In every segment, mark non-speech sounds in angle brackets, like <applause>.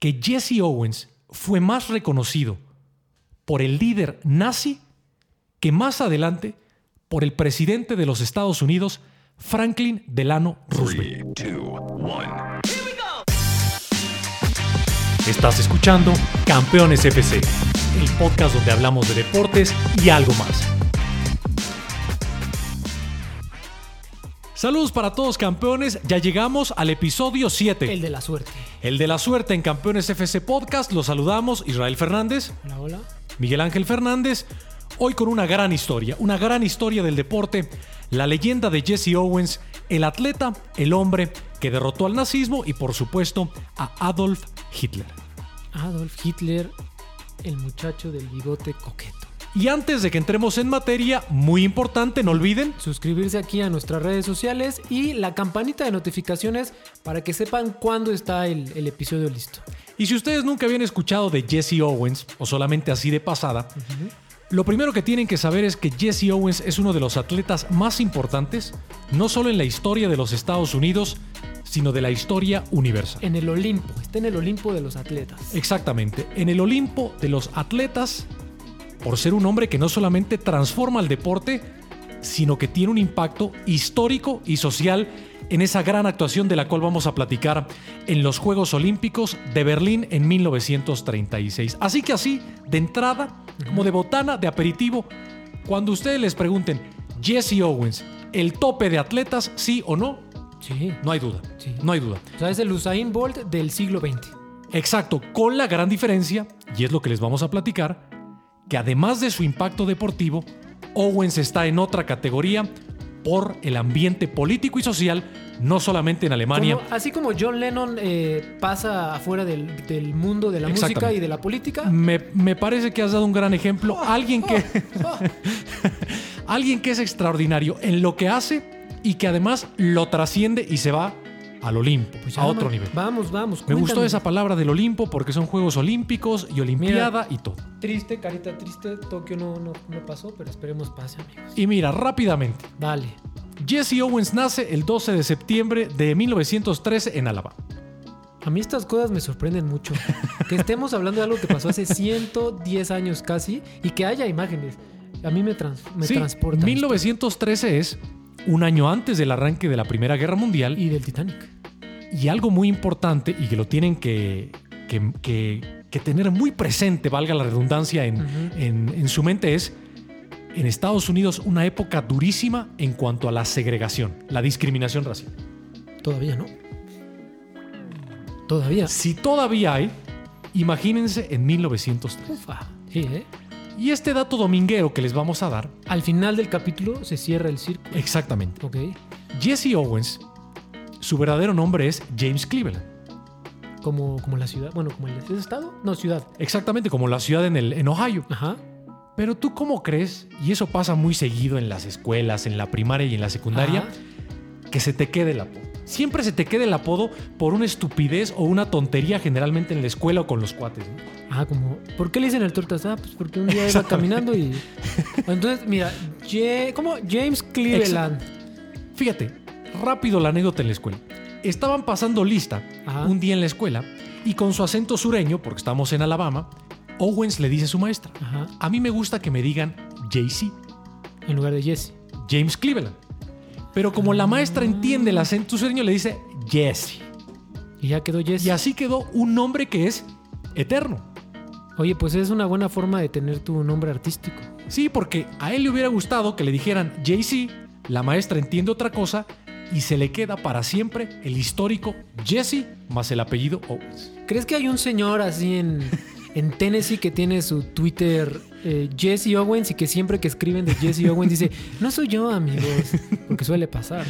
que Jesse Owens fue más reconocido por el líder nazi que más adelante por el presidente de los Estados Unidos, Franklin Delano Roosevelt. Three, two, one. Estás escuchando Campeones FC, el podcast donde hablamos de deportes y algo más. Saludos para todos campeones, ya llegamos al episodio 7, El de la suerte. el de la suerte en Campeones FC Podcast. Los saludamos Israel Fernández, Hola, hola. Miguel Ángel Fernández, hoy con una gran historia, una gran historia del deporte, la leyenda de Jesse Owens, el atleta, el hombre que derrotó al nazismo y por supuesto a Adolf Hitler. Adolf Hitler, el muchacho del bigote coqueto. Y antes de que entremos en materia, muy importante, no olviden, Suscribirse aquí a nuestras redes sociales y la campanita de notificaciones para que sepan cuándo está el, el episodio listo. y si ustedes nunca habían escuchado de Jesse Owens, o solamente así de pasada, lo primero que tienen que saber es que Jesse Owens es uno de los atletas más importantes, no solo en la historia de los Estados Unidos, sino de la historia universal. En el Olimpo, está en el Olimpo de los atletas. Exactamente, en el Olimpo de los atletas, por ser un hombre que no solamente transforma el deporte, sino que tiene un impacto histórico y social en esa gran actuación de la cual vamos a platicar en los Juegos Olímpicos de Berlín en 1936. Así que así, de entrada, como de botana, de aperitivo, cuando ustedes les pregunten, Jesse Owens, ¿el tope de atletas, sí o no? Sí. No hay duda, Sí. no hay duda. O sea, es el Usain Bolt del siglo XX. Exacto, con la gran diferencia, y es lo que les vamos a platicar, que además de su impacto deportivo, Owens está en otra categoría por el ambiente político y social, no solamente en Alemania. Como- así como John Lennon eh, pasa afuera del, del mundo de la música y de la política. Me, me parece que has dado un gran ejemplo. Oh, Alguien que, <laughs> alguien que es extraordinario en lo que hace y que además lo trasciende y se va al Olimpo, Pues a otro vamos- nivel. Vamos, vamos. Me gustó cuéntame. esa palabra del Olimpo porque son Juegos Olímpicos y Olimpiada y todo. Triste, carita triste. Tokio no, no, no pasó, pero esperemos pase, amigos. Y mira, rápidamente, Dale. Jesse Owens nace el 12 de septiembre de 1913 en Alabama. A mí estas cosas me sorprenden mucho. <laughs> que estemos hablando de algo que pasó hace 110 años casi y que haya imágenes. A mí me, trans, me Sí, transporta. 1913 es un año antes del arranque de la Primera Guerra Mundial Y del Titanic. y algo muy importante y que lo tienen que, que- que- que tener muy presente, valga la redundancia, en, en- en su mente es en Estados Unidos una época durísima en cuanto a la segregación, la discriminación racial. Todavía no. Todavía. Si todavía hay, imagínense en 1903. Ufa. Sí, ¿eh? Y este dato dominguero que les vamos a dar, Al final del capítulo se cierra el círculo. exactamente. Ok. Jesse Owens, su verdadero nombre es James Cleveland. Como, como la ciudad. Bueno, como el ¿es estado. No, ciudad. Exactamente como la ciudad en, el, en Ohio. Ajá. Pero tú cómo crees, y eso pasa muy seguido en las escuelas, en la primaria y en la secundaria, Ajá. que se te quede el apodo. Siempre se te quede el apodo por una estupidez o una tontería generalmente en la escuela o con los cuates. ¿no? Ah, como. ¿Por qué le dicen el tortas? Ah, pues porque un día iba caminando y. <laughs> Entonces, mira, ¿cómo? James Cleveland. Fíjate, rápido la anécdota en la escuela. Estaban pasando lista Ajá. un día en la escuela y con su acento sureño, porque estamos en Alabama, Owens le dice a su maestra, Ajá. a mí me gusta que me digan JC, En lugar de Jesse. James Cleveland. Pero como la maestra entiende el acento sureño, le dice Jesse. Y ya quedó Jesse. Y así quedó un nombre que es eterno. Oye, pues es una buena forma de tener tu nombre artístico. Sí, porque a él le hubiera gustado que le dijeran JC, la maestra entiende otra cosa y se le queda para siempre el histórico Jesse más el apellido Owens. ¿Crees que hay un señor así en, en Tennessee que tiene su Twitter eh, Jesse Owens y que siempre que escriben de Jesse Owens dice, no soy yo, amigos? Porque suele pasar.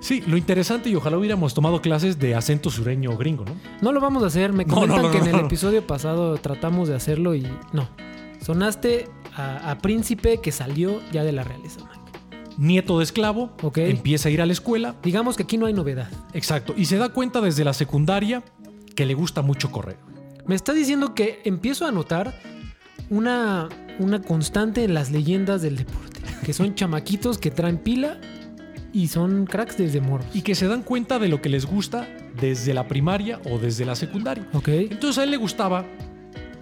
Sí, lo interesante y ojalá hubiéramos tomado clases de acento sureño gringo, ¿no? No lo vamos a hacer. Me No, no, comentan no, que en el episodio pasado tratamos de hacerlo y no. Sonaste a, a príncipe que salió ya de la realeza, Mike. Nieto de esclavo, empieza a ir a la escuela, Digamos que aquí no hay novedad. exacto, y se da cuenta desde la secundaria que le gusta mucho correr. Me está diciendo que empiezo a notar una, una constante en las leyendas del deporte. Que son chamaquitos que traen pila y son cracks desde morros. y que se dan cuenta de lo que les gusta desde la primaria o desde la secundaria. Ok. Entonces a él le gustaba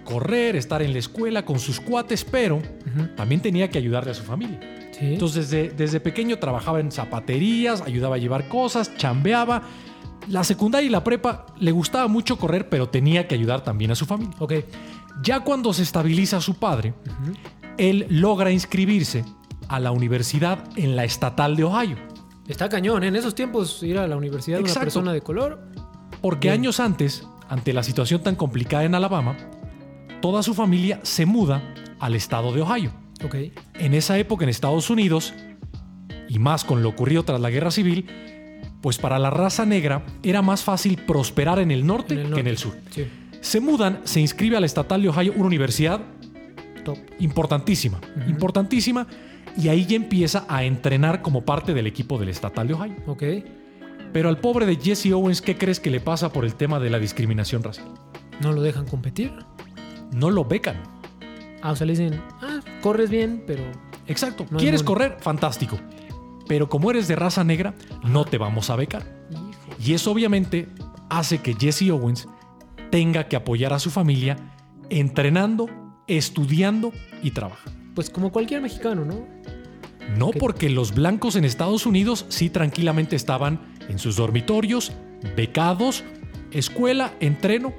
correr, estar en la escuela con sus cuates, pero también tenía que ayudarle a su familia. Sí. Entonces desde, desde pequeño trabajaba en zapaterías, ayudaba a llevar cosas, chambeaba. La secundaria y la prepa le gustaba mucho correr, pero tenía que ayudar también a su familia. ok. Ya cuando se estabiliza su padre, él logra inscribirse a la universidad en la estatal de Ohio. Está cañón. ¿eh? En esos tiempos ir a la universidad de una persona de color. Porque Bien. años antes, ante la situación tan complicada en Alabama, toda su familia se muda al estado de Ohio. Ok. En esa época en Estados Unidos, y más con lo ocurrido tras la guerra civil, pues para la raza negra era más fácil prosperar en el norte, En el que en el sur. Sí. Se mudan, se inscribe a la estatal de Ohio, una universidad Top. importantísima, importantísima, y ahí ya empieza a entrenar como parte del equipo del estatal de Ohio. Ok. Pero al pobre de Jesse Owens, ¿qué crees que le pasa por el tema de la discriminación racial? No lo dejan competir. No lo becan. Ah, o sea, le dicen, ah, corres bien, pero. Exacto. No ¿Quieres correr? Fantástico. Pero como eres de raza negra, no te vamos a becar. Y eso obviamente hace que Jesse Owens tenga que apoyar a su familia entrenando, estudiando y trabajando. Pues como cualquier mexicano, ¿no? No porque los blancos en Estados Unidos sí tranquilamente estaban en sus dormitorios, becados, escuela, entreno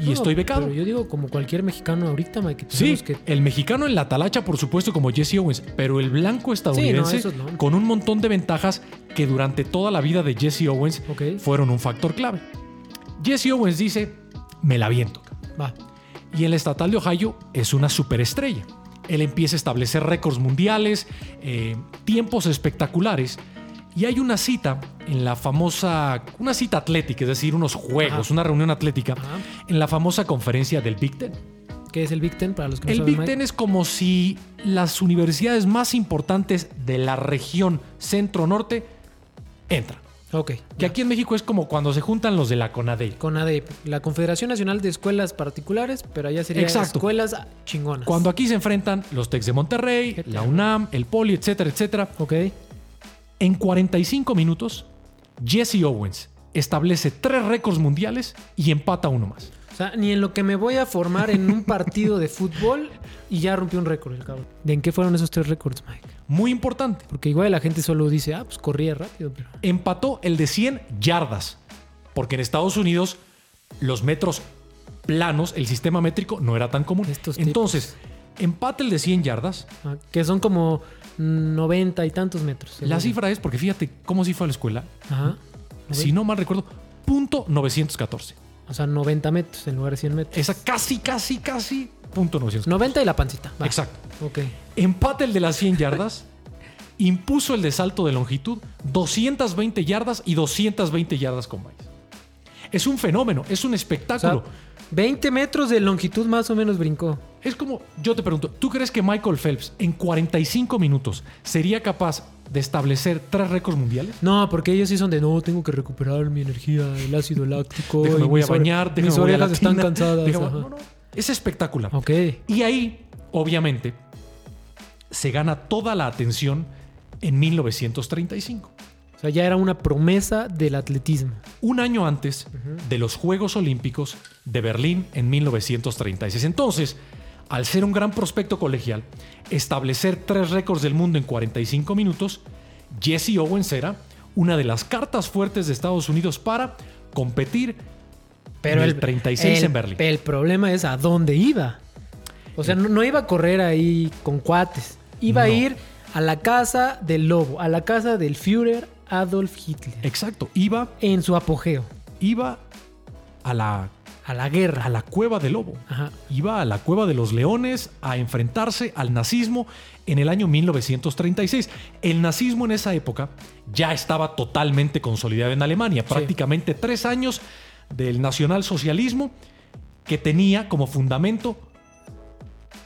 y No, estoy becado. Pero yo digo como cualquier mexicano ahorita, Mike, Sí, que. el mexicano en la talacha, por supuesto, como Jesse Owens, pero el blanco estadounidense no. con un montón de ventajas que durante toda la vida de Jesse Owens fueron un factor clave. Jesse Owens dice, me la viento. Va. Y en la estatal de Ohio es una superestrella. Él empieza a establecer récords mundiales, eh, tiempos espectaculares. Y hay una cita en la famosa, una cita atlética, es decir, unos juegos, Ajá. una reunión atlética, Ajá. en la famosa conferencia del Big Ten. ¿Qué es el Big Ten para los que no El saben, Big Mike? Ten es como si las universidades más importantes de la región centro-norte entran. Ok. Que aquí en México es como cuando se juntan los de la CONADEI. Con ADEP, la Confederación Nacional de Escuelas Particulares, pero allá sería Exacto. escuelas chingonas. Cuando aquí se enfrentan los Tex de Monterrey, la. UNAM, el Poli, etcétera, etcétera. Ok. En 45 minutos, Jesse Owens establece tres récords mundiales y empata uno más. O sea, ni en lo que me voy a formar en un partido de fútbol y ya rompió un récord el cabrón. ¿De en qué fueron esos tres récords, Mike? Muy importante. Porque igual la gente solo dice, ah, pues corría rápido, pero. Empató el de 100 yardas, porque en Estados Unidos los metros planos, el sistema métrico no era tan común. Estos Entonces, empata el de 100 yardas. ah, que son como 90 y tantos metros. La cifra es, porque fíjate cómo sí fue a la escuela, Ajá. si no mal recuerdo, punto 914. O sea, 90 metros en lugar de 100 metros. Esa casi, casi, casi punto 914. 90 y la pancita. Va. Exacto. Ok. Empate el de las 100 yardas. <laughs> impuso el de salto de longitud, 220 yardas y 220 yardas con vallas. Es un fenómeno, es un O espectáculo. sea, 20 metros de longitud más o menos brincó. Es como, yo te pregunto, ¿tú crees que Michael Phelps en 45 minutos sería capaz de establecer tres récords mundiales? No, porque ellos sí son de no, tengo que recuperar mi energía, el ácido láctico. <laughs> Déjame y voy a bañar, déjame Mis voy a la orejas están cansadas. déjame- ajá. no, no, es espectacular. Ok. Y ahí, obviamente, se gana toda la atención en 1935. O sea, ya era una promesa del atletismo. un año antes de los Juegos Olímpicos de Berlín en 1936. Entonces, al ser un gran prospecto colegial, establecer tres récords del mundo en 45 minutos, Jesse Owens era una de las cartas fuertes de Estados Unidos para competir Pero en el, el 36 el- en Berlín. El problema es a dónde iba. O sea, no, no iba a correr ahí con cuates. Iba a ir a la casa del lobo, a la casa del Führer Adolf Hitler. Exacto, iba, En su apogeo. iba a la, A la guerra. a la cueva del lobo. Ajá. iba a la cueva de los leones a enfrentarse al nazismo en el año 1936. El nazismo en esa época ya estaba totalmente consolidado en Alemania, prácticamente tres años del nacionalsocialismo que tenía como fundamento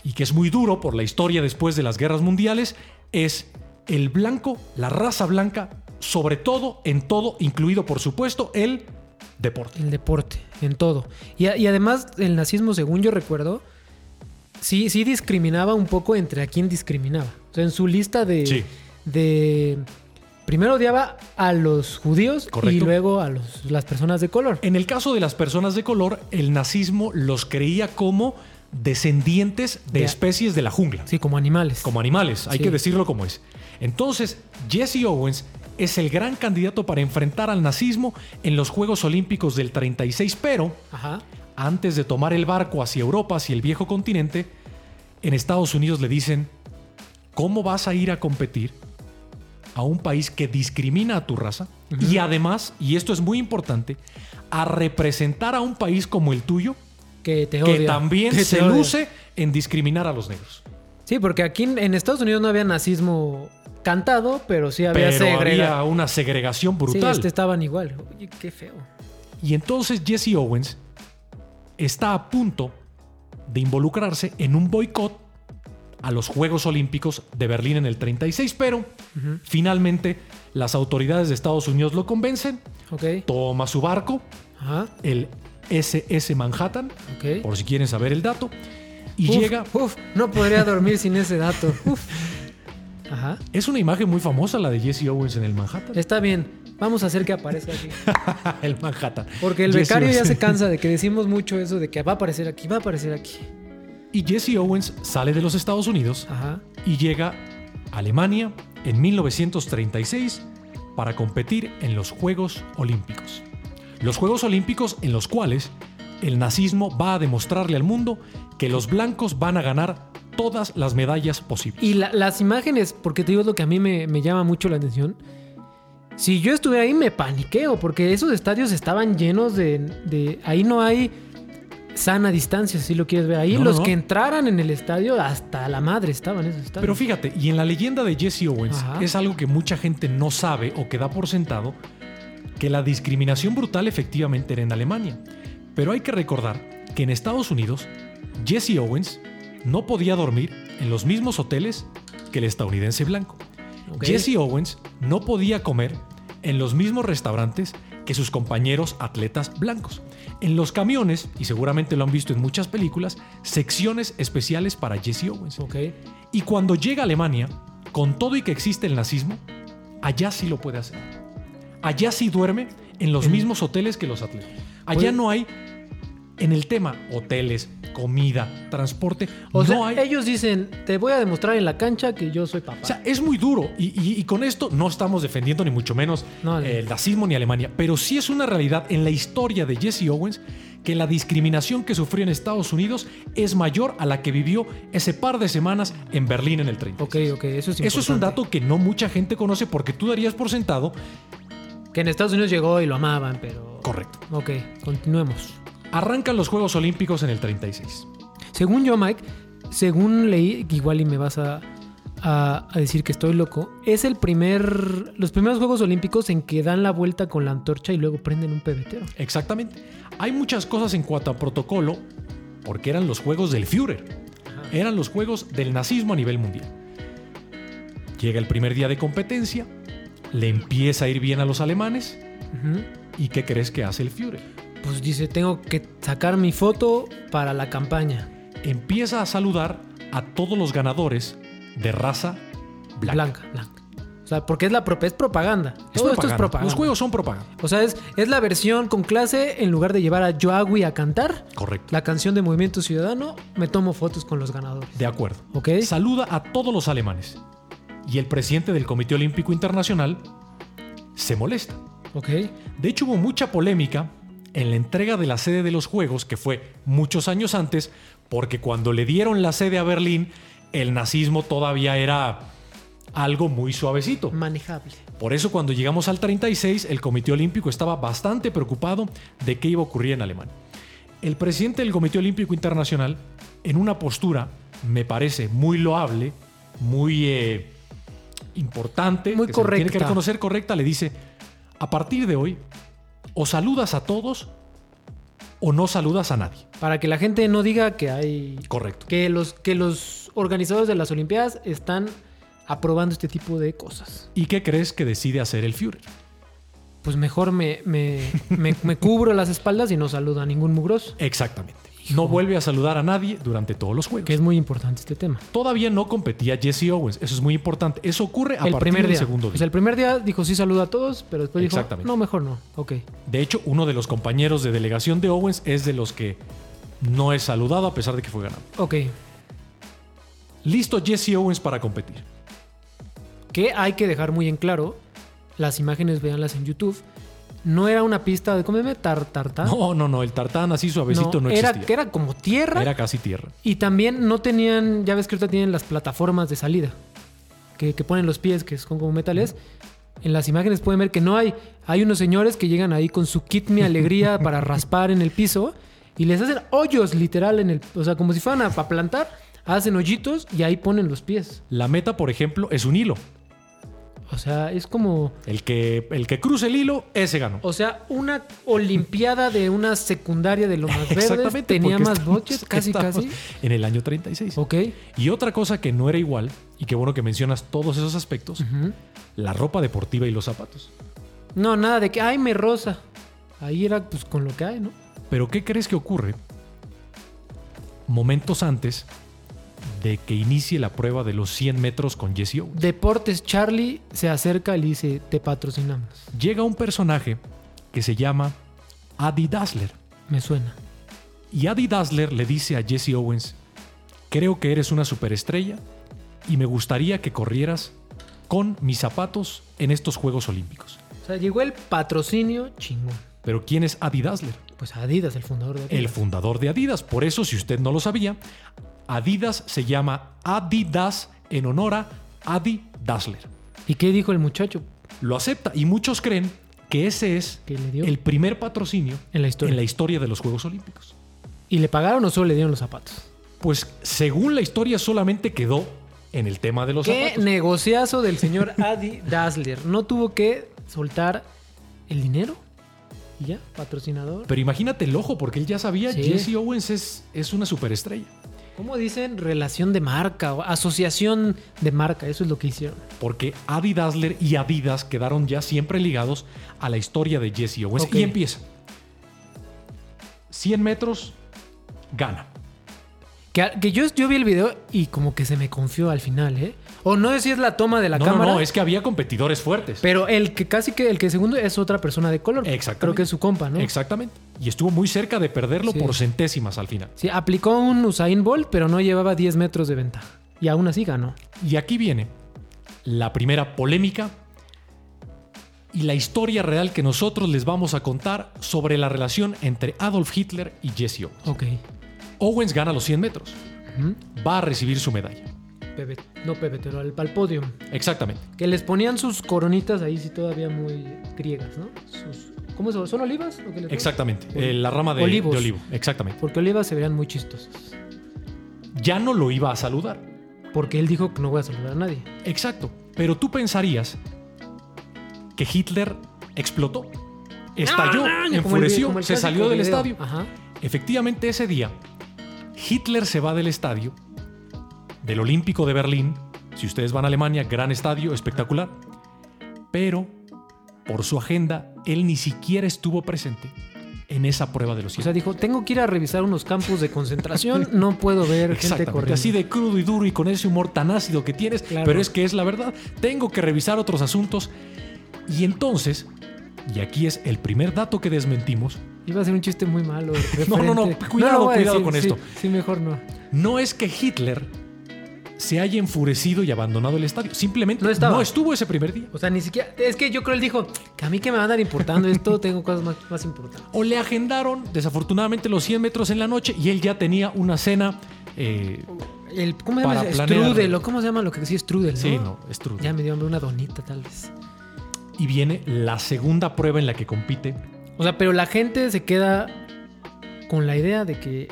y que es muy duro por la historia después de las guerras mundiales, es el blanco, la raza blanca, sobre todo en todo, incluido por supuesto el deporte. El deporte, en todo. Y, a- y además, el nazismo, según yo recuerdo, sí, sí discriminaba un poco entre a quién discriminaba. O sea, en su lista de, Sí. de Primero odiaba a los judíos y luego a los- las personas de color. En el caso de las personas de color, el nazismo los creía como descendientes de De- especies de la jungla, Sí, como animales. como animales, hay Sí. que decirlo como es. Entonces, Jesse Owens es el gran candidato para enfrentar al nazismo en los Juegos Olímpicos del 36, pero Ajá. antes de tomar el barco hacia Europa, hacia el viejo continente, en Estados Unidos le dicen, ¿cómo vas a ir a competir a un país que discrimina a tu raza? Y además, y esto es muy importante, a representar a un país como el tuyo, Que te que odia. también Que te se odia. luce en discriminar a los negros. Sí, porque aquí en Estados Unidos no había nazismo cantado, pero sí había Pero segrega- había una segregación Sí, brutal. este estaban igual. Oye, qué feo. Y entonces Jesse Owens está a punto de involucrarse en un boicot a los Juegos Olímpicos de Berlín en el 36, pero finalmente las autoridades de Estados Unidos lo convencen, Ok. toma su barco, Ajá. el SS Manhattan, Ok. por si quieren saber el dato, y Uf, llega... Uf, no podría dormir sin ese dato. Uf. <laughs> Es una imagen muy famosa la de Jesse Owens en el Manhattan. Está bien. Vamos a hacer que aparezca aquí. <laughs> el Manhattan. Porque el Jesse becario ya se cansa de que decimos mucho eso de que va a aparecer aquí, va a aparecer aquí. Y Jesse Owens sale de los Estados Unidos Ajá. y llega a Alemania en 1936 para competir en los Juegos Olímpicos. Los Juegos Olímpicos en los cuales el nazismo va a demostrarle al mundo que los blancos van a ganar todas las medallas posibles. Y la- las imágenes, porque te digo es lo que a mí me, me llama mucho la atención. Si yo estuviera ahí me paniqueo, porque esos estadios estaban llenos de... de- ahí no hay sana distancia, si lo quieres ver. Ahí no, los no. que entraran en el estadio, hasta la madre estaban esos estadios. Pero fíjate, y en la leyenda de Jesse Owens Ajá. es algo que mucha gente no sabe o que da por sentado, que la discriminación brutal efectivamente era en Alemania. Pero hay que recordar que en Estados Unidos, Jesse Owens no podía dormir en los mismos hoteles que el estadounidense blanco. Jesse Owens no podía comer en los mismos restaurantes que sus compañeros atletas blancos. En los camiones, y seguramente lo han visto en muchas películas, secciones especiales para Jesse Owens. Y cuando llega a Alemania, con todo y que existe el nazismo, allá sí lo puede hacer. Allá sí duerme en los mismos hoteles que los atletas. Allá Pues- no hay, en el tema hoteles, comida, transporte, O no sea, hay... ellos dicen, te voy a demostrar en la cancha que yo soy papá. O sea, es muy duro y, y- y con esto no estamos defendiendo ni mucho menos No, no. el nazismo ni Alemania, pero sí es una realidad en la historia de Jesse Owens que la discriminación que sufrió en Estados Unidos es mayor a la que vivió ese par de semanas en Berlín en el 30. ok, ok, eso es Eso es un importante. dato que no mucha gente conoce porque tú darías por sentado. Que en Estados Unidos llegó y lo amaban, pero... Correcto. Ok, continuemos. Arrancan los Juegos Olímpicos en el 36. Según yo, Mike, según leí, igual y me vas a, a- a decir que estoy loco, es el primer, los primeros Juegos Olímpicos en que dan la vuelta con la antorcha y luego prenden un pebetero. Exactamente. Hay muchas cosas en cuanto a protocolo porque eran los Juegos del Führer. Eran los Juegos del nazismo a nivel mundial. Llega el primer día de competencia, le empieza a ir bien a los alemanes y ¿qué crees que hace el Führer? Pues dice, tengo que sacar mi foto para la campaña. Empieza a saludar a todos los ganadores de raza blanca. Blanca, blanca. O sea, porque es la es propaganda. Es Todo esto es propaganda. propaganda. Los juegos son propaganda. O sea, es, es la versión con clase en lugar de llevar a Joagui a cantar Correcto. la canción de Movimiento Ciudadano, me tomo fotos con los ganadores. De acuerdo. ¿Ok? Saluda a todos los alemanes. Y el presidente del Comité Olímpico Internacional se molesta. ¿Ok? De hecho, hubo mucha polémica en la entrega de la sede de los Juegos, que fue muchos años antes, porque cuando le dieron la sede a Berlín, el nazismo todavía era algo muy suavecito. Manejable. Por eso cuando llegamos al 36, el Comité Olímpico estaba bastante preocupado de qué iba a ocurrir en Alemania. El presidente del Comité Olímpico Internacional, en una postura, me parece muy loable, muy eh, importante, Muy que se le tiene que correcta. reconocer correcta, le dice, a partir de hoy, o saludas a todos o no saludas a nadie. Para que la gente no diga que hay. Correcto. Que los, que los organizadores de las Olimpiadas están aprobando este tipo de cosas. ¿Y qué crees que decide hacer el Führer? Pues mejor me, me, me, me cubro las espaldas y no saludo a ningún mugroso. Exactamente. No vuelve a saludar a nadie durante todos los juegos. Que es muy importante este tema. Todavía no competía Jesse Owens. Eso es muy importante. Eso ocurre a el partir primer del día. segundo O día. sea, el primer día dijo sí saluda a todos, pero después dijo no, mejor no. Ok. De hecho, uno de los compañeros de delegación de Owens es de los que no es saludado a pesar de que fue ganado. Ok. Listo Jesse Owens para competir. Que hay que dejar muy en claro, las imágenes véanlas en YouTube. No era una pista de cómeme tar, tarta. No, no, no. El tartán así suavecito no, era, existía. era como tierra. Era casi tierra. Y también no tenían, ya ves que ahorita tienen las plataformas de salida, que, que ponen los pies, que son como metales. En las imágenes pueden ver que no hay. Hay unos señores que llegan ahí con su kit mi alegría <laughs> para raspar en el piso y les hacen hoyos literal en el, o sea, como si fueran a, a plantar, hacen hoyitos y ahí ponen los pies. La meta, por ejemplo, es un hilo. O sea, es como, El que, el que cruce el hilo, ese ganó. o sea, una olimpiada de una secundaria de lo más Exactamente. tenía más estamos- budget, <laughs> casi casi. En el año 36. Ok. Y otra cosa que no era igual, y qué bueno que mencionas todos esos aspectos, la ropa deportiva y los zapatos. No, nada de que, ay, me rosa. Ahí era pues con lo que hay, ¿no? Pero ¿qué crees que ocurre momentos antes de que inicie la prueba de los 100 metros con Jesse Owens? Deportes Charlie se acerca y le dice, te patrocinamos. Llega un personaje que se llama Adi Dassler. Me suena. Y Adi Dassler le dice a Jesse Owens, creo que eres una superestrella y me gustaría que corrieras con mis zapatos en estos Juegos Olímpicos. O sea, llegó el patrocinio chingón. Pero ¿quién es Adi Dassler? Pues Adidas, el fundador de Adidas. El fundador de Adidas. Por eso, si usted no lo sabía, Adidas se llama Adidas en honor a Adi Dassler. ¿Y qué dijo el muchacho? Lo acepta y muchos creen que ese es Que le dio el primer patrocinio en la historia. en la historia de los Juegos Olímpicos. ¿Y le pagaron o solo le dieron los zapatos? Pues según la historia solamente quedó en el tema de los ¿Qué zapatos. negociazo del señor <laughs> Adi Dassler? No tuvo que soltar el dinero y ya, patrocinador. Pero imagínate el ojo, porque él ya sabía, Sí. Jesse Owens es, es una superestrella. ¿Cómo dicen? Relación de marca o asociación de marca. Eso es lo que hicieron. Porque Adi Dassler y Adidas quedaron ya siempre ligados a la historia de Jesse Owens. Ok. Y empieza. 100 metros, gana. Que, que yo, yo vi el video y como que se me confió al final, ¿eh? O no sé si es la toma de la no, no, cámara. no, es que había competidores fuertes. Pero el que casi que el que segundo es otra persona de color. Exactamente. Creo que es su compa, ¿no? Exactamente. Y estuvo muy cerca de perderlo Sí. por centésimas al final. Sí, aplicó un Usain Bolt, pero no llevaba 10 metros de ventaja. Y aún así ganó. Y aquí viene la primera polémica y la historia real que nosotros les vamos a contar sobre la relación entre Adolf Hitler y Jesse Owens. Ok. Owens gana los 100 metros. Va a recibir su medalla. Pepe- no pero al, al podio. Exactamente. Que les ponían sus coronitas ahí sí todavía muy griegas, ¿no? Sus- ¿Cómo se ¿Son olivas? Exactamente. Eh, la rama de, Olivos. de olivo. Exactamente. Porque olivas se verían muy chistosas. Ya no lo iba a saludar. Porque él dijo que no voy a saludar a nadie. Exacto. Pero tú pensarías que Hitler explotó. Estalló, Ah, enfureció, se salió del estadio. Ajá. Efectivamente, ese día, Hitler se va del estadio, del Olímpico de Berlín. Si ustedes van a Alemania, gran estadio, espectacular. Pero, por su agenda, él ni siquiera estuvo presente en esa prueba de los O 100. sea, dijo, tengo que ir a revisar unos campos de concentración, <laughs> no puedo ver gente corriendo. así de crudo y duro y con ese humor tan ácido que tienes, Claro. pero es que es la verdad. Tengo que revisar otros asuntos. Y entonces, y aquí es el primer dato que desmentimos, Iba a ser un chiste muy malo. <laughs> No, no, no, cuidado, cuidado decir, con sí, esto. Sí, mejor no. no es que Hitler se haya enfurecido y abandonado el estadio, simplemente No estaba. no estuvo ese primer día. O sea, ni siquiera. Es que yo creo él dijo que a mí que me van a andar importando esto, <laughs> tengo cosas más, más importantes. O le agendaron, desafortunadamente, los 100 metros en la noche y él ya tenía una cena. eh, El, ¿Cómo se llama? Strudel, ¿o cómo se llama lo que sí strudel? sí, ¿no? no, Strudel. Ya me dio hambre una donita, tal vez. Y viene la segunda prueba en la que compite. O sea, pero la gente se queda con la idea de que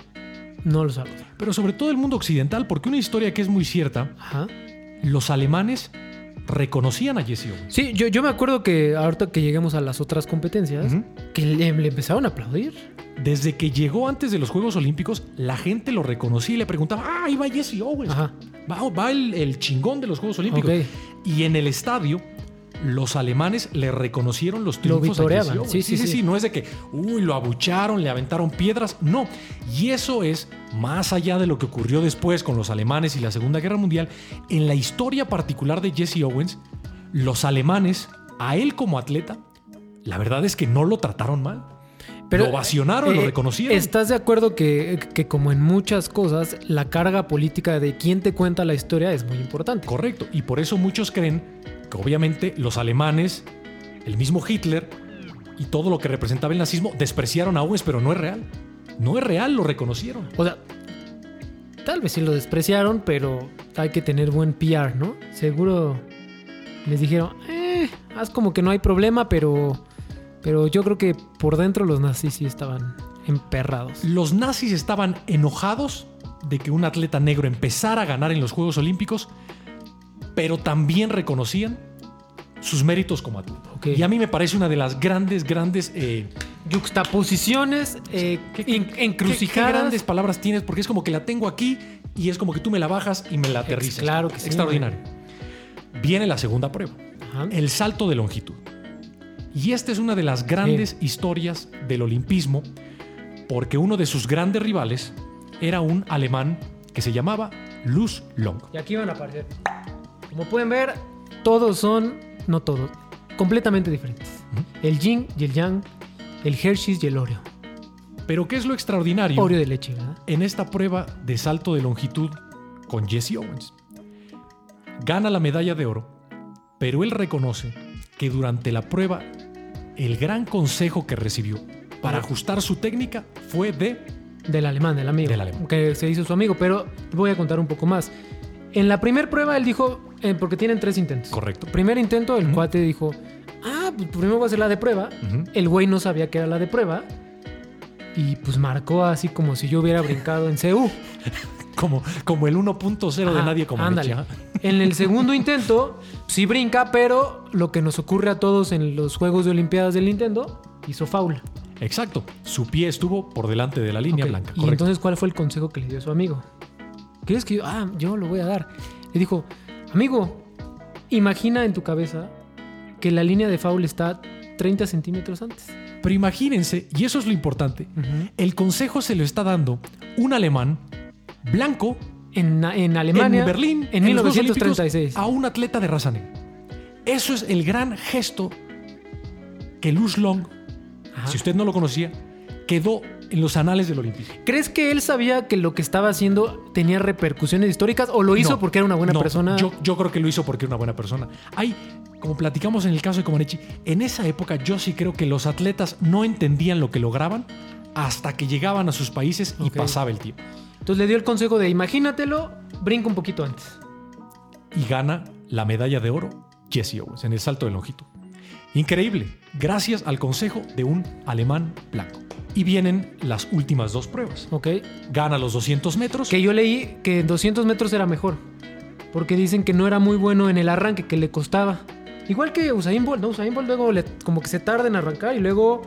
no lo saluda. Pero sobre todo el mundo occidental, porque una historia que es muy cierta, Ajá. los alemanes reconocían a Jesse Owens. Sí, yo, yo me acuerdo que ahorita que lleguemos a las otras competencias, que le, le empezaron a aplaudir. Desde que llegó antes de los Juegos Olímpicos, la gente lo reconocía y le preguntaba, ah, ahí va Jesse Owens. Ajá. Va, va el, el chingón de los Juegos Olímpicos. Y en el estadio, los alemanes le reconocieron los Lo triunfos a vitoreaban. Jesse Owens. Sí, sí, sí. No es de que, uy, lo abucharon, le aventaron piedras. No. Y eso es, más allá de lo que ocurrió después con los alemanes y la Segunda Guerra Mundial, en la historia particular de Jesse Owens, los alemanes, a él como atleta, la verdad es que no lo trataron mal. lo ovacionaron, lo eh, reconocieron. ¿Estás de acuerdo que, que como en muchas cosas, la carga política de quién te cuenta la historia es muy importante? Correcto. Y por eso muchos creen que obviamente los alemanes, el mismo Hitler y todo lo que representaba el nazismo despreciaron a Owens, pero no es real. No es real, lo reconocieron. O sea, tal vez sí lo despreciaron, pero hay que tener buen PR, ¿no? Seguro les dijeron, eh, haz como que no hay problema, pero, pero yo creo que por dentro los nazis sí estaban emperrados. Los nazis estaban enojados de que un atleta negro empezara a ganar en los Juegos Olímpicos, pero también reconocían sus méritos como atleta. Y a mí me parece una de las grandes, grandes... eh, Yuxtaposiciones, eh, ¿qué- en- qué- encrucijadas. qué grandes palabras tienes, porque es como que la tengo aquí y es como que tú me la bajas y me la aterrizas. claro que sí, Extraordinario. Viene la segunda prueba. Ajá. el salto de longitud. Y esta es una de las grandes historias del olimpismo, porque uno de sus grandes rivales era un alemán que se llamaba Luz Long. Y aquí van a aparecer. Como pueden ver, todos son, no todos, completamente diferentes. El yin y el yang, el Hershey's y el Oreo. Pero ¿qué es lo extraordinario Oreo de leche, ¿verdad? en esta prueba de salto de longitud con Jesse Owens? Gana la medalla de oro, pero él reconoce que durante la prueba el gran consejo que recibió para ajustar su técnica fue de Del alemán, del amigo. Del alemán. Que se hizo su amigo, pero te voy a contar un poco más. En la primera prueba él dijo, eh, porque tienen tres intentos. correcto. Primer intento, el Ujú. cuate dijo, ah, pues primero voy a hacer la de prueba. El güey no sabía que era la de prueba. Y pues marcó así como si yo hubiera brincado en CU. <laughs> Como, como el 1.0 de nadie como ándale. Leche. En el segundo intento, sí brinca, pero lo que nos ocurre a todos en los Juegos de Olimpiadas del Nintendo, hizo foul. Exacto. Su pie estuvo por delante de la línea blanca. Y entonces, ¿cuál fue el consejo que le dio su amigo? ¿Quieres que yo? Ah, yo lo voy a dar. Le dijo, amigo, imagina en tu cabeza que la línea de foul está 30 centímetros antes. Pero imagínense, y eso es lo importante, el consejo se lo está dando un alemán blanco En, en Alemania, en Berlín en los Juegos Olímpicos, 1936. a un atleta de raza negra. Eso es el gran gesto que Luz Long, Ajá. si usted no lo conocía, quedó en los anales del olimpismo. ¿Crees que él sabía que lo que estaba haciendo tenía repercusiones históricas o lo hizo No, porque era una buena no, persona? Yo, yo creo que lo hizo porque era una buena persona. Hay, como platicamos en el caso de Comaneci, en esa época yo sí creo que los atletas no entendían lo que lograban hasta que llegaban a sus países y pasaba el tiempo. Entonces le dio el consejo de imagínatelo, brinca un poquito antes. Y gana la medalla de oro Jesse Owens en el salto de longitud. Increíble, gracias al consejo de un alemán blanco. Y vienen las últimas dos pruebas. ¿Ok? Gana los 200 metros. Que yo leí que en 200 metros era mejor. Porque dicen que no era muy bueno en el arranque, que le costaba. Igual que Usain Bolt, ¿no? Usain Bolt luego le- como que se tarda en arrancar y luego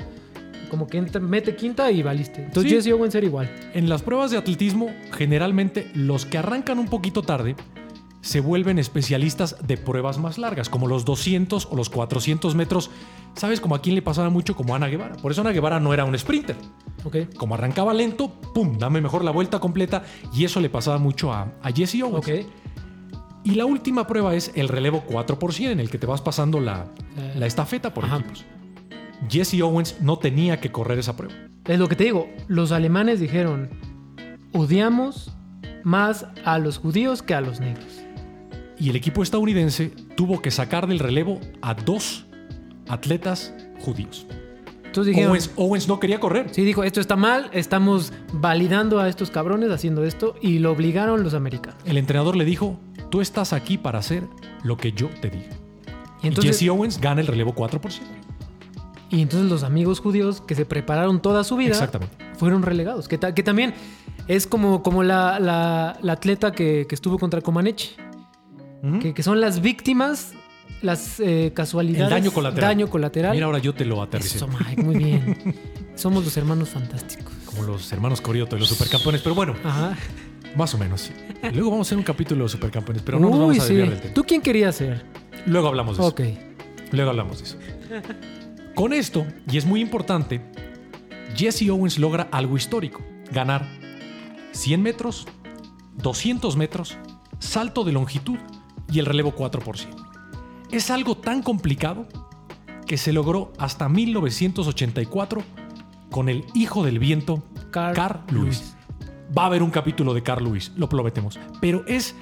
como que entra- mete quinta y valiste. Entonces Sí. Jesse Owens era igual. En las pruebas de atletismo, generalmente los que arrancan un poquito tarde se vuelven especialistas de pruebas más largas, como los 200 o los 400 metros. ¿Sabes? Como a quién le pasaba mucho, como a Ana Guevara. Por eso Ana Guevara no era un sprinter. ¿Ok? Como arrancaba lento, ¡pum! Dame mejor la vuelta completa. Y eso le pasaba mucho a, a Jesse Owens. Y la última prueba es el relevo 4 por 100, en el que te vas pasando la, Eh, la estafeta por ajá. equipos. Jesse Owens no tenía que correr esa prueba. Es lo que te digo. Los alemanes dijeron, odiamos más a los judíos que a los negros. Y el equipo estadounidense tuvo que sacar del relevo a dos atletas judíos. Entonces dijeron, Owens, Owens no quería correr. sí, dijo, esto está mal, estamos validando a estos cabrones haciendo esto y lo obligaron los americanos. El entrenador le dijo, tú estás aquí para hacer lo que yo te diga. Y Y entonces, Jesse Owens gana el relevo 4 por 100. y entonces los amigos judíos que se prepararon toda su vida Exactamente. fueron relegados. Que, ta- que también es como, como la, la- la atleta que, que estuvo contra Comaneci. Que, que son las víctimas, las eh, casualidades. El daño colateral. Daño colateral. Mira, ahora yo te lo aterricé. Eso, Mike, muy bien. <laughs> Somos los hermanos fantásticos. Como los hermanos Corioto y los supercampeones. Pero bueno, Ajá. más o menos. sí. Luego vamos a hacer un capítulo de supercampeones, pero no nos Uy, vamos a sí. desviar del tema. ¿Tú quién querías ser? Luego hablamos de eso. Ok. luego hablamos de eso. Con esto, y es muy importante, Jesse Owens logra algo histórico, ganar 100 metros, 200 metros, salto de longitud y el relevo 4 por 100. Es algo tan complicado que se logró hasta 1984 con el hijo del viento, Carl Carl, Lewis. Va a haber un capítulo de Carl Lewis, lo prometemos. Pero es,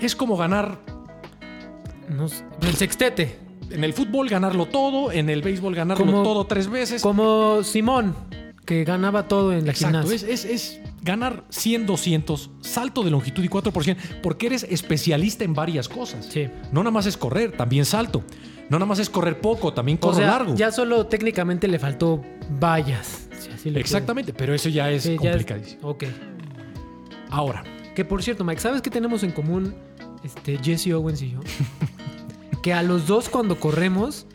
es como ganar No sé, el sextete. en el fútbol, ganarlo todo, en el béisbol, ganarlo Como- todo tres veces. Como Simón, que ganaba todo en la Exacto, gimnasia. es, es, es ganar 100, 200, salto de longitud y 4%, porque eres especialista en varias cosas. Sí. No nada más es correr, también salto. No nada más es correr poco, también O corro sea, largo. ya solo técnicamente le faltó vallas. si así le Exactamente, pero eso ya es ya complicadísimo. Ok. Ahora, Que por cierto, Mike, ¿sabes qué tenemos en común este, Jesse Owens y yo? <laughs> que a los dos cuando corremos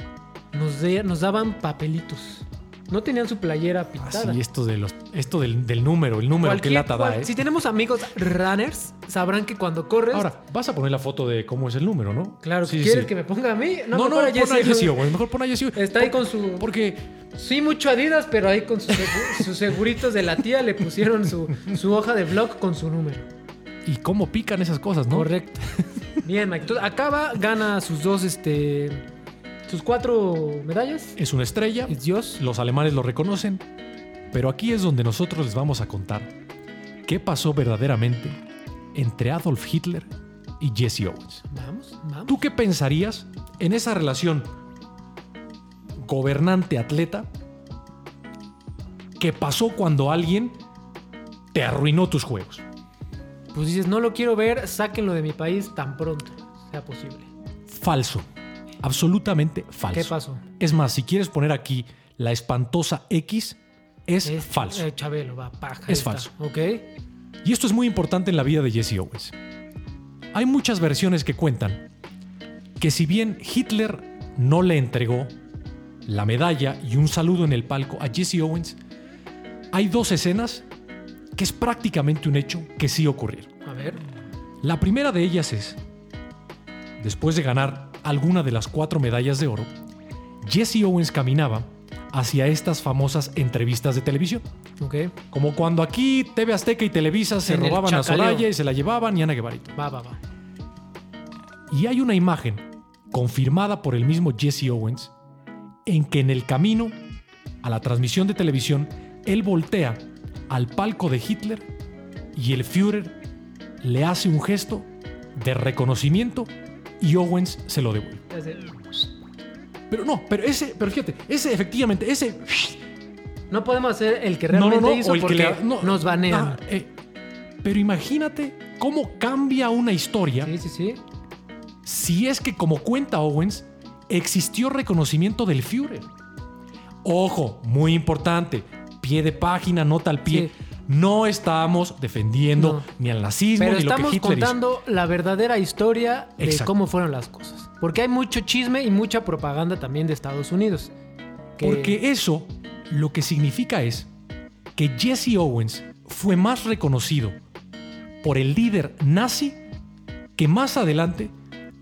nos, de- nos daban papelitos. No tenían su playera pintada. así esto, de los, esto del, del número, el número que lata da, cual- ¿eh? Si tenemos amigos runners, sabrán que cuando corres... Ahora, vas a poner la foto de cómo es el número, ¿no? claro, Sí, sí, ¿quieres sí. que me ponga a mí? No, no, mejor a pon a mejor pon a Owens. Está ahí con su... Porque Sí, mucho Adidas, pero ahí con sus, <laughs> sus seguritos de la tía le pusieron su, su hoja de blog con su número. y cómo pican esas cosas, ¿no? Correcto. Bien, Mike. Entonces, acaba, gana sus dos, este. Sus cuatro medallas. Es una estrella, Es Dios. los alemanes lo reconocen, pero aquí es donde nosotros les vamos a contar qué pasó verdaderamente entre Adolf Hitler y Jesse Owens. Vamos, vamos. ¿Tú qué pensarías en esa relación gobernante-atleta que pasó cuando alguien te arruinó tus juegos? Pues dices, no lo quiero ver, sáquenlo de mi país tan pronto sea posible. Falso. Absolutamente falso. ¿Qué pasó? Es más, si quieres poner aquí la espantosa X, es, Es- falso. eh, Chabelo, va, paja. Es falso. Ok. Y esto es muy importante en la vida de Jesse Owens. Hay muchas versiones que cuentan que si bien Hitler no le entregó la medalla y un saludo en el palco a Jesse Owens, hay dos escenas que es prácticamente un hecho que sí ocurrieron. A ver. La primera de ellas es, después de ganar alguna de las cuatro medallas de oro, Jesse Owens caminaba hacia estas famosas entrevistas de televisión. Ok. Como cuando aquí TV Azteca y Televisa se En robaban a. Soraya y se la llevaban y Ana Guevarito. Va, va, va. Y hay una imagen confirmada por el mismo Jesse Owens en que en el camino a la transmisión de televisión él voltea al palco de Hitler y el Führer le hace un gesto de reconocimiento y Owens se lo devuelve. Pero no, pero ese, pero fíjate, ese efectivamente, ese No podemos hacer el que no, no, realmente no, hizo o el que porque le- nos banean. eh, pero imagínate cómo cambia una historia Sí, sí, sí. si es que, como cuenta Owens, existió reconocimiento del Führer. Ojo, muy importante, pie de página, nota al pie. Sí. No estamos defendiendo No. ni al nazismo Pero ni lo que estamos Hitler hizo. contando la verdadera historia de Exacto. cómo fueron las cosas. Porque hay mucho chisme y mucha propaganda también de Estados Unidos. que- Porque eso lo que significa es que Jesse Owens fue más reconocido por el líder nazi que más adelante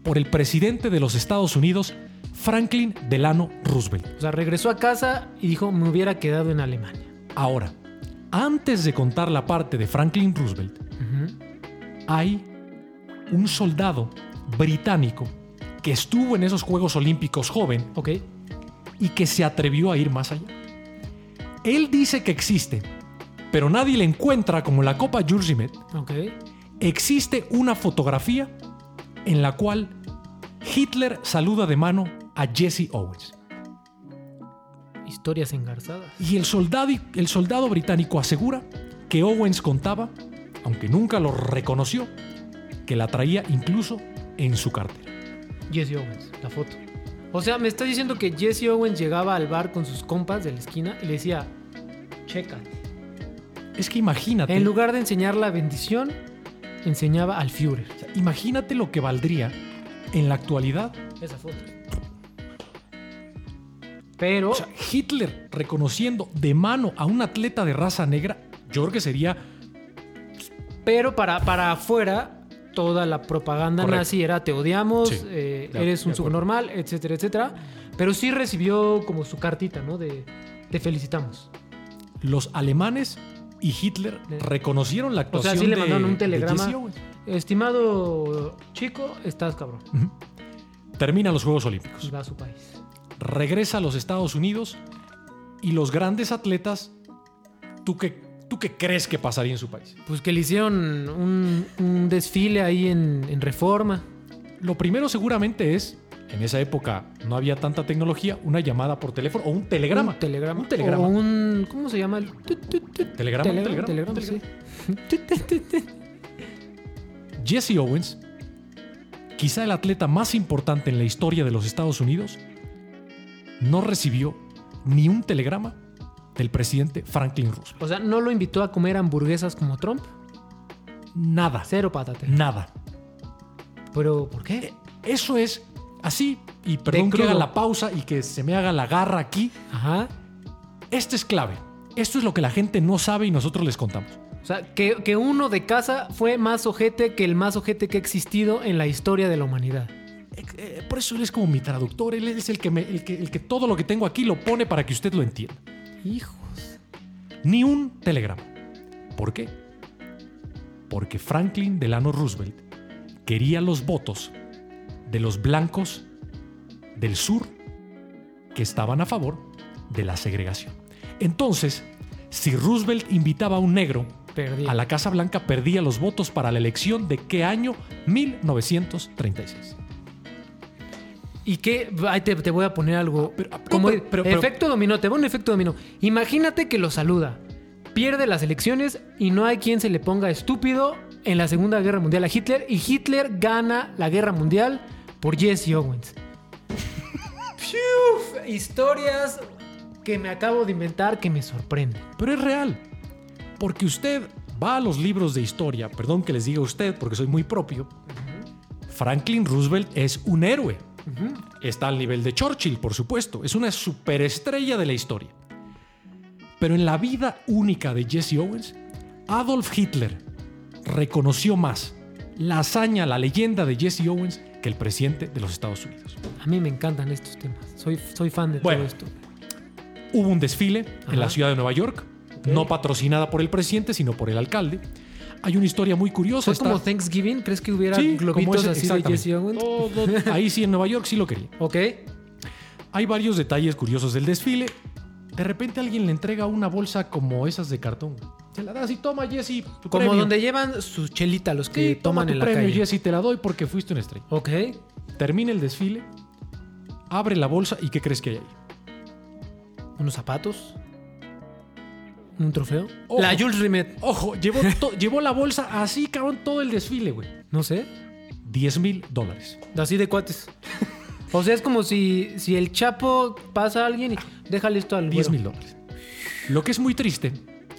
por el presidente de los Estados Unidos, Franklin Delano Roosevelt. O sea, regresó a casa y dijo, me hubiera quedado en Alemania. Ahora, antes de contar la parte de Franklin Roosevelt, hay un soldado británico que estuvo en esos Juegos Olímpicos joven y que se atrevió a ir más allá. Él dice que existe, pero nadie le encuentra como la Copa Jules Rimet. Ok. Existe una fotografía en la cual Hitler saluda de mano a Jesse Owens. Historias engarzadas. Y el soldado, el soldado británico asegura que Owens contaba, aunque nunca lo reconoció, que la traía incluso en su cartera. Jesse Owens, la foto. O sea, me estás diciendo que Jesse Owens llegaba al bar con sus compas de la esquina y le decía, checa. Es que imagínate, En lugar de enseñar la bendición, enseñaba al Führer. o sea, imagínate lo que valdría en la actualidad. Esa foto. Pero, O sea, Hitler reconociendo de mano a un atleta de raza negra, yo creo que sería pero para, para afuera, toda la propaganda Correcto. nazi era te odiamos, Sí, eh, de- eres de un subnormal, etcétera, etcétera. Pero sí recibió como su cartita, ¿no? De te felicitamos. Los alemanes y Hitler Le- reconocieron la O actuación sea, sí le de- mandaron un de telegrama. Estimado chico, estás cabrón. Ujú. Terminan los Juegos Y Olímpicos. va a su país. Regresa a los Estados Unidos y los grandes atletas, ¿tú qué, tú qué crees que pasaría en su país? Pues que le hicieron un, un desfile ahí en, en Reforma. Lo primero seguramente es, en esa época no había tanta tecnología, una llamada por teléfono o un telegrama. Un telegrama. Un telegrama. O un. ¿Cómo se llama? Telegrama, telegrama, sí. <laughs> Jesse Owens, quizá el atleta más importante en la historia de los Estados Unidos, no recibió ni un telegrama del presidente Franklin Roosevelt. O sea, no lo invitó a comer hamburguesas como Trump. Nada, Cero patate. nada. Pero, ¿por qué? Eso es así, y perdón que haga la pausa y que se me haga la garra aquí. Ajá. Esto es clave. Esto es lo que la gente no sabe y nosotros les contamos. O sea, que, que uno de casa fue más ojete que el más ojete que ha existido en la historia de la humanidad. Eh, Por eso él es como mi traductor, él es el que, me- el, que, el que todo lo que tengo aquí lo pone para que usted lo entienda. Hijos. Ni un telegrama. ¿Por qué? Porque Franklin Delano Roosevelt quería los votos de los blancos del sur que estaban a favor de la segregación. Entonces, si Roosevelt invitaba a un negro Perdí. a la Casa Blanca, perdía los votos para la elección de qué año? 1936. ¿Y qué? Ahí te, te voy a poner algo. Pero- pero- como pero- efecto dominó, te voy a un efecto dominó. Imagínate que lo saluda, pierde las elecciones y no hay quien se le ponga estúpido en la Segunda Guerra Mundial a Hitler y Hitler gana la Guerra Mundial por Jesse Owens. <laughs> Fiuf, historias que me acabo de inventar que me sorprenden. Pero es real. Porque usted va a los libros de historia, perdón que les diga usted porque soy muy propio, Franklin Roosevelt es un héroe. Está al nivel de Churchill, por supuesto. Es una superestrella de la historia. Pero en la vida única de Jesse Owens, Adolf Hitler reconoció más la hazaña, la leyenda de Jesse Owens que el presidente de los Estados Unidos. A mí me encantan estos temas. Soy, soy fan de Bueno. todo esto. Hubo un desfile Ajá. en la ciudad de Nueva York, no patrocinada por el presidente, sino por el alcalde. Hay una historia muy curiosa. ¿Fue está- como Thanksgiving? ¿Crees que hubiera Sí, globitos ese, así de. Jesse Owens? Todo- <laughs> ahí sí, en Nueva York sí lo quería. Ok. Hay varios detalles curiosos del desfile. De repente alguien le entrega una bolsa como esas de cartón. Se la das y toma, Jesse, tu Como premio. donde llevan su chelita los que Sí, toma toman tu en la premio, calle. Jesse, te la doy porque fuiste una estrella. Ok. Termina el desfile, abre la bolsa y ¿qué crees que hay ahí? Unos zapatos. Un trofeo. Ojo. La Jules Rimet. Ojo, llevó, to- <laughs> llevó la bolsa así, cabrón, todo el desfile, güey. No sé. 10 mil dólares. Así de cuates. O sea, es como si, si el Chapo pasa a alguien y déjale esto al 10 güero. mil dólares. Lo que es muy triste,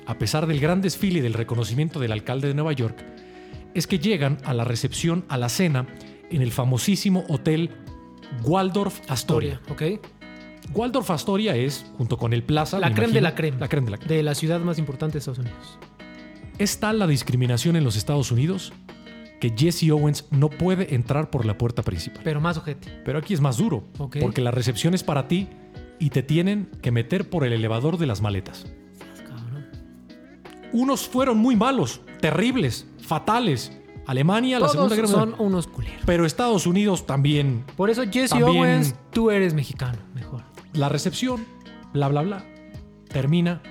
a pesar del gran desfile y del reconocimiento del alcalde de Nueva York, es que llegan a la recepción, a la cena, en el famosísimo hotel Waldorf Astoria. Historia, ok. Waldorf Astoria es, junto con el Plaza, La me creme de la creme. La creme de la creme. De la ciudad más importante de Estados Unidos. Es tal la discriminación en los Estados Unidos que Jesse Owens no puede entrar por la puerta principal. Pero más ojete. Pero aquí es más duro, porque la recepción es para ti y te tienen que meter por el elevador de las maletas. Cabrón. Unos fueron muy malos, terribles, fatales. Alemania, la Segunda Guerra son Mundial. unos culeros. Pero Estados Unidos también. Por eso, Jesse También- Owens, tú eres mexicano. La recepción, bla, bla, bla, termina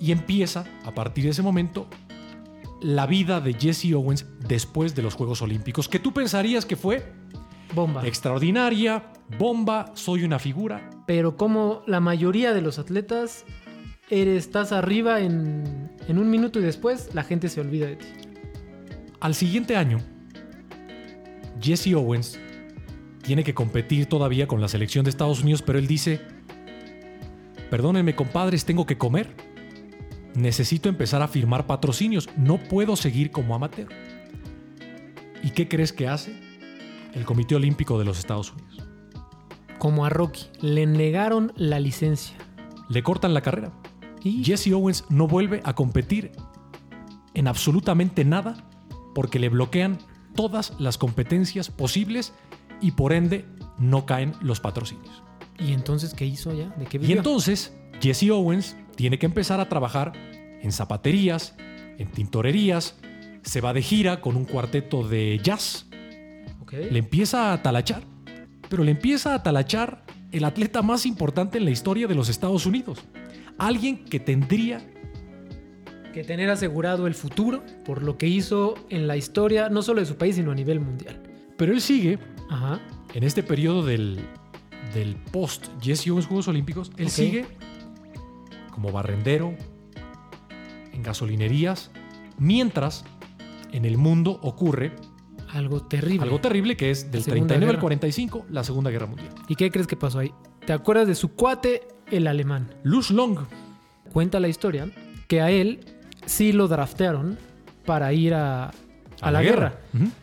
y empieza, a partir de ese momento, la vida de Jesse Owens después de los Juegos Olímpicos, que tú pensarías que fue Bomba. extraordinaria, bomba, soy una figura. Pero como la mayoría de los atletas, eres, estás arriba en, en un minuto y después la gente se olvida de ti. Al siguiente año, Jesse Owens tiene que competir todavía con la selección de Estados Unidos, pero él dice, perdónenme compadres, tengo que comer. Necesito empezar a firmar patrocinios, no puedo seguir como amateur. ¿Y qué crees que hace el Comité Olímpico de los Estados Unidos? Como a Rocky, le negaron la licencia. Le cortan la carrera. Y Jesse Owens no vuelve a competir en absolutamente nada porque le bloquean todas las competencias posibles y por ende no caen los patrocinios. ¿Y entonces qué hizo qué Y entonces Jesse Owens tiene que empezar a trabajar en zapaterías, en tintorerías, se va de gira con un cuarteto de jazz, Ok. le empieza a talachar, pero le empieza a talachar el atleta más importante en la historia de los Estados Unidos. Alguien que tendría, Que tener asegurado el futuro por lo que hizo en la historia, no solo de su país, sino a nivel mundial. pero él sigue Ajá. en este periodo del, del post Jesse Owens Juegos Olímpicos, él sigue como barrendero en gasolinerías, mientras en el mundo ocurre Algo terrible. algo terrible que es del Segunda 39 al Guerra. 45, la Segunda Guerra Mundial. ¿Y qué crees que pasó ahí? ¿Te acuerdas de su cuate, el alemán? Luz Long, Cuenta la historia que a él sí lo draftearon para ir a, a la, guerra.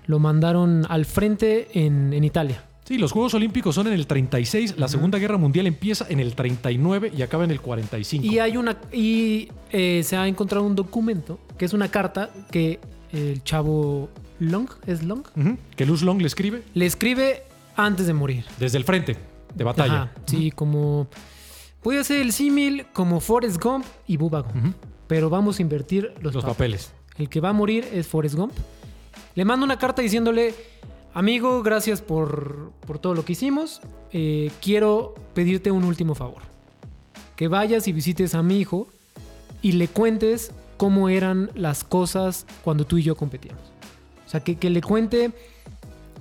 Lo mandaron al frente en, en Italia. Sí, los Juegos Olímpicos son en el 36, la Segunda Guerra Mundial empieza en el 39 y acaba en el 45. Y hay una y eh, se ha encontrado un documento que es una carta que el chavo Long es Long Que Luz Long le escribe le escribe antes de morir. desde el frente de batalla. Ajá, sí, como voy a hacer el símil como Forrest Gump y Bubba Gump, pero vamos a invertir los, Los papeles. papeles. El que va a morir es Forrest Gump. Le mando una carta diciéndole, amigo, gracias por, por todo lo que hicimos. Eh, quiero pedirte un último favor. Que vayas y visites a mi hijo y le cuentes cómo eran las cosas cuando tú y yo competíamos. O sea, que, que le cuente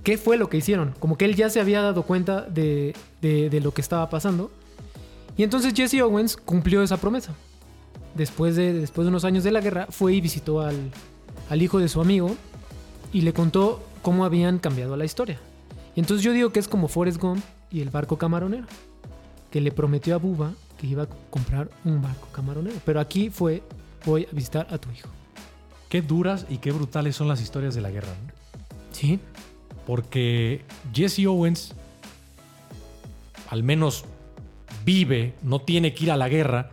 qué fue lo que hicieron. Como que él ya se había dado cuenta de, de- de lo que estaba pasando. Y entonces Jesse Owens cumplió esa promesa. Después de, después de unos años de la guerra, fue y visitó al, al hijo de su amigo y le contó cómo habían cambiado la historia. Y entonces yo digo que es como Forrest Gump y el barco camaronero, que le prometió a Buba que iba a comprar un barco camaronero. Pero aquí fue, voy a visitar a tu hijo. Qué duras y qué brutales son las historias de la guerra. ¿no? Sí, Porque Jesse Owens, al menos vive, no tiene que ir a la guerra,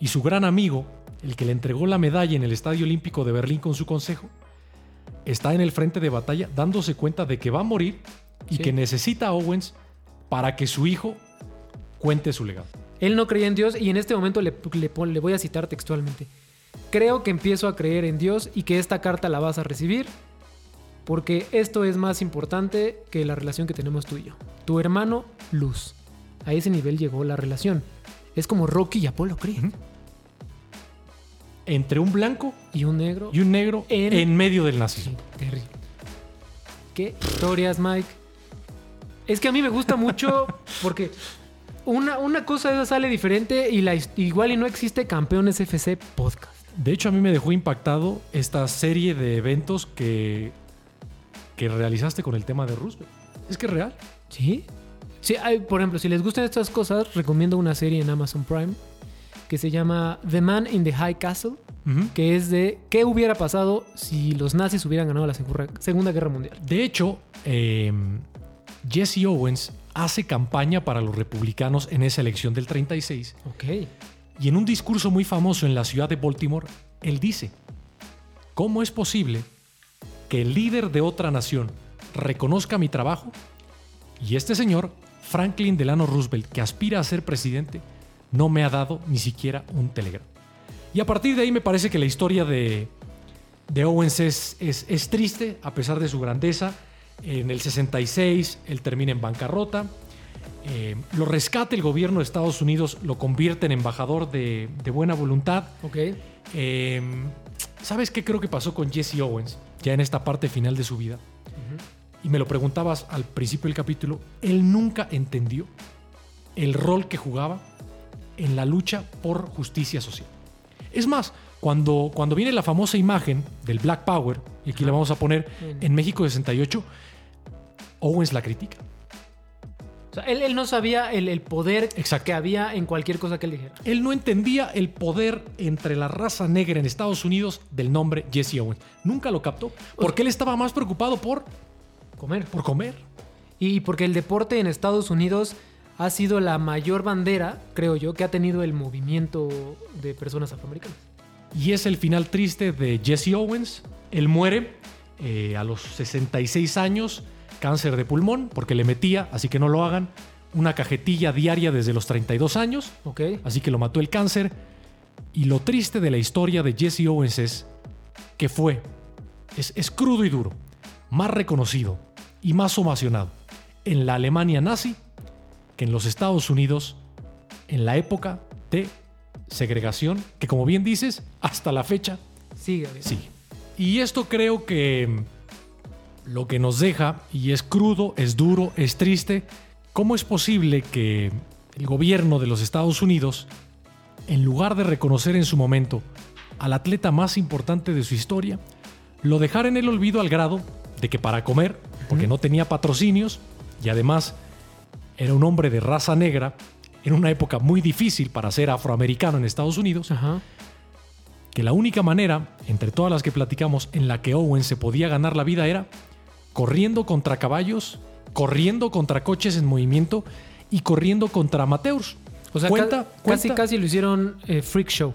y su gran amigo, el que le entregó la medalla en el Estadio Olímpico de Berlín con su consejo, está en el frente de batalla dándose cuenta de que va a morir y Sí. que necesita a Owens para que su hijo cuente su legado. Él no creía en Dios y en este momento le, le pon- le voy a citar textualmente. Creo que empiezo a creer en Dios y que esta carta la vas a recibir porque esto es más importante que la relación que tenemos tú y yo. Tu hermano, Luz. A ese nivel llegó la relación. Es como Rocky y Apolo Creed. Entre un blanco Y un negro. y un negro En- en, medio del nazismo. terrible. ¿Qué historias, Mike? Es que a mí me gusta mucho <laughs> porque una, una cosa esa sale diferente y la, igual y no existe Campeones FC Podcast. De hecho, a mí me dejó impactado esta serie de eventos que, que realizaste con el tema de Roosevelt. Es que es real. ¿Sí? Sí, hay- por ejemplo, si les gustan estas cosas, recomiendo una serie en Amazon Prime que se llama The Man in the High Castle, que es de qué hubiera pasado si los nazis hubieran ganado la Segunda Guerra Mundial. De hecho, eh, Jesse Owens hace campaña para los republicanos en esa elección del 36 Ok. y en un discurso muy famoso en la ciudad de Baltimore, él dice, ¿cómo es posible que el líder de otra nación reconozca mi trabajo y este señor, Franklin Delano Roosevelt, que aspira a ser presidente, no me ha dado ni siquiera un telegrama? Y a partir de ahí me parece que la historia de, de Owens es, es- es triste, a pesar de su grandeza. En el 66 él termina en bancarrota. Eh, lo rescata el gobierno de Estados Unidos, lo convierte en embajador de, de buena voluntad. Ok. Eh, ¿Sabes qué creo que pasó con Jesse Owens ya en esta parte final de su vida? Y me lo preguntabas al principio del capítulo, él nunca entendió el rol que jugaba en la lucha por justicia social. Es más, cuando, cuando viene la famosa imagen del Black Power, y aquí la vamos a poner En- México 68, Owens la critica. O sea, él, él no sabía el, el poder Exacto. que había en cualquier cosa que él dijera. Él no entendía el poder entre la raza negra en Estados Unidos del nombre Jesse Owens. Nunca lo captó, porque él estaba más preocupado por, Comer. por comer. Y porque el deporte en Estados Unidos ha sido la mayor bandera, creo yo, que ha tenido el movimiento de personas afroamericanas. Y es el final triste de Jesse Owens. Él muere eh, a los 66 años, cáncer de pulmón, porque le metía, así que no lo hagan, una cajetilla diaria desde los 32 años, Ok. así que lo mató el cáncer. Y lo triste de la historia de Jesse Owens es que fue, es, es crudo y duro, más reconocido y más ovacionado en la Alemania nazi que en los Estados Unidos en la época de segregación, que como bien dices, hasta la fecha Sigue. amigo. sigue. Y esto creo que mm, lo que nos deja, y es crudo, es duro, es triste, ¿cómo es posible que el gobierno de los Estados Unidos, en lugar de reconocer en su momento al atleta más importante de su historia, lo dejara en el olvido al grado de que para comer, porque no tenía patrocinios y además era un hombre de raza negra, en una época muy difícil para ser afroamericano en Estados Unidos, Ajá. que la única manera, entre todas las que platicamos, en la que Owen se podía ganar la vida era corriendo contra caballos, corriendo contra coches en movimiento y corriendo contra amateurs. O sea, cuenta, ca- casi, casi lo hicieron eh, freak show.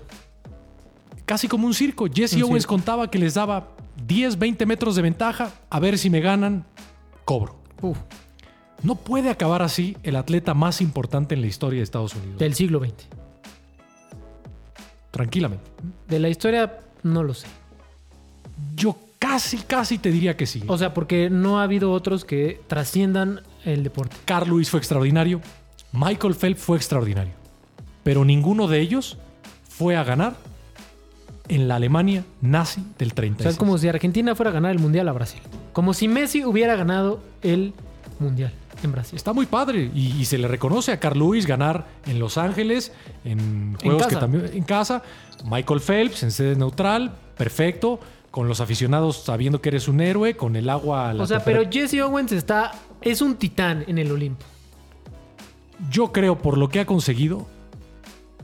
casi como un circo. Jesse Un Owens circo. contaba que les daba 10, 20 metros de ventaja, a ver si me ganan, cobro. Uf, No puede acabar así el atleta más importante en la historia de Estados Unidos. del siglo XX. Tranquilamente. De la historia, no lo sé. Yo casi, casi te diría que sí. O sea, porque no ha habido otros que trasciendan el deporte. Carl Lewis fue extraordinario, Michael Phelps fue extraordinario, pero ninguno de ellos fue a ganar en la Alemania nazi del O sea, 36. es como si Argentina fuera a ganar el Mundial a Brasil. Como si Messi hubiera ganado el Mundial en Brasil. Está muy padre y, y se le reconoce a Carl Lewis ganar en Los Ángeles, en juegos que casa. también en casa, Michael Phelps en sede neutral, perfecto, con los aficionados sabiendo que eres un héroe, con el agua. a la O sea, pero. Jesse Owens está... Es un titán en el Olimpo. Yo creo por lo que ha conseguido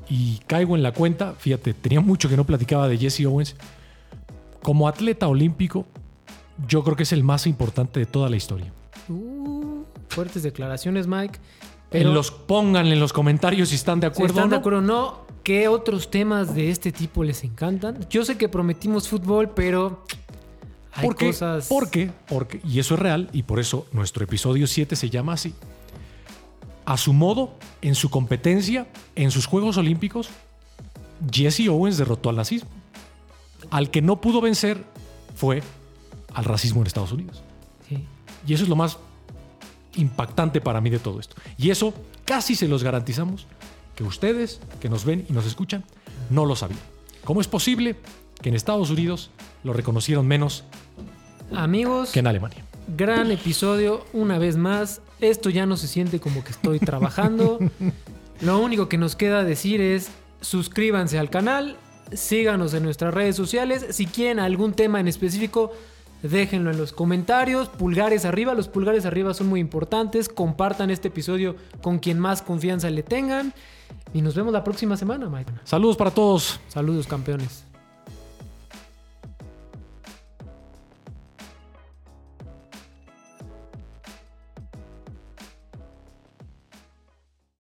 y caigo en la cuenta, fíjate, tenía mucho que no platicaba de Jesse Owens. Como atleta olímpico, yo creo que es el más importante de toda la historia. Fuertes declaraciones, Mike. Pero en los pónganle en los comentarios si están de si acuerdo están o no. de acuerdo o no, ¿qué otros temas de este tipo les encantan? Yo sé que prometimos fútbol, pero hay cosas... ¿Por qué? Porque, y eso es real, y por eso nuestro episodio 7 se llama así. A su modo, en su competencia, en sus Juegos Olímpicos, Jesse Owens derrotó al nazismo. Al que no pudo vencer fue al racismo en Estados Unidos. Sí. Y eso es lo más impactante para mí de todo esto. Y eso casi se los garantizamos que ustedes que nos ven y nos escuchan no lo sabían. ¿Cómo es posible que en Estados Unidos lo reconocieron menos Amigos, que en Alemania? gran episodio una vez más. Esto ya no se siente como que estoy trabajando. <laughs> Lo único que nos queda decir es suscríbanse al canal, síganos en nuestras redes sociales. Si quieren algún tema en específico, déjenlo en los comentarios. Pulgares arriba, los pulgares arriba son muy importantes. Compartan este episodio con quien más confianza le tengan. Y nos vemos la próxima semana, Mike. Saludos para todos. Saludos, campeones.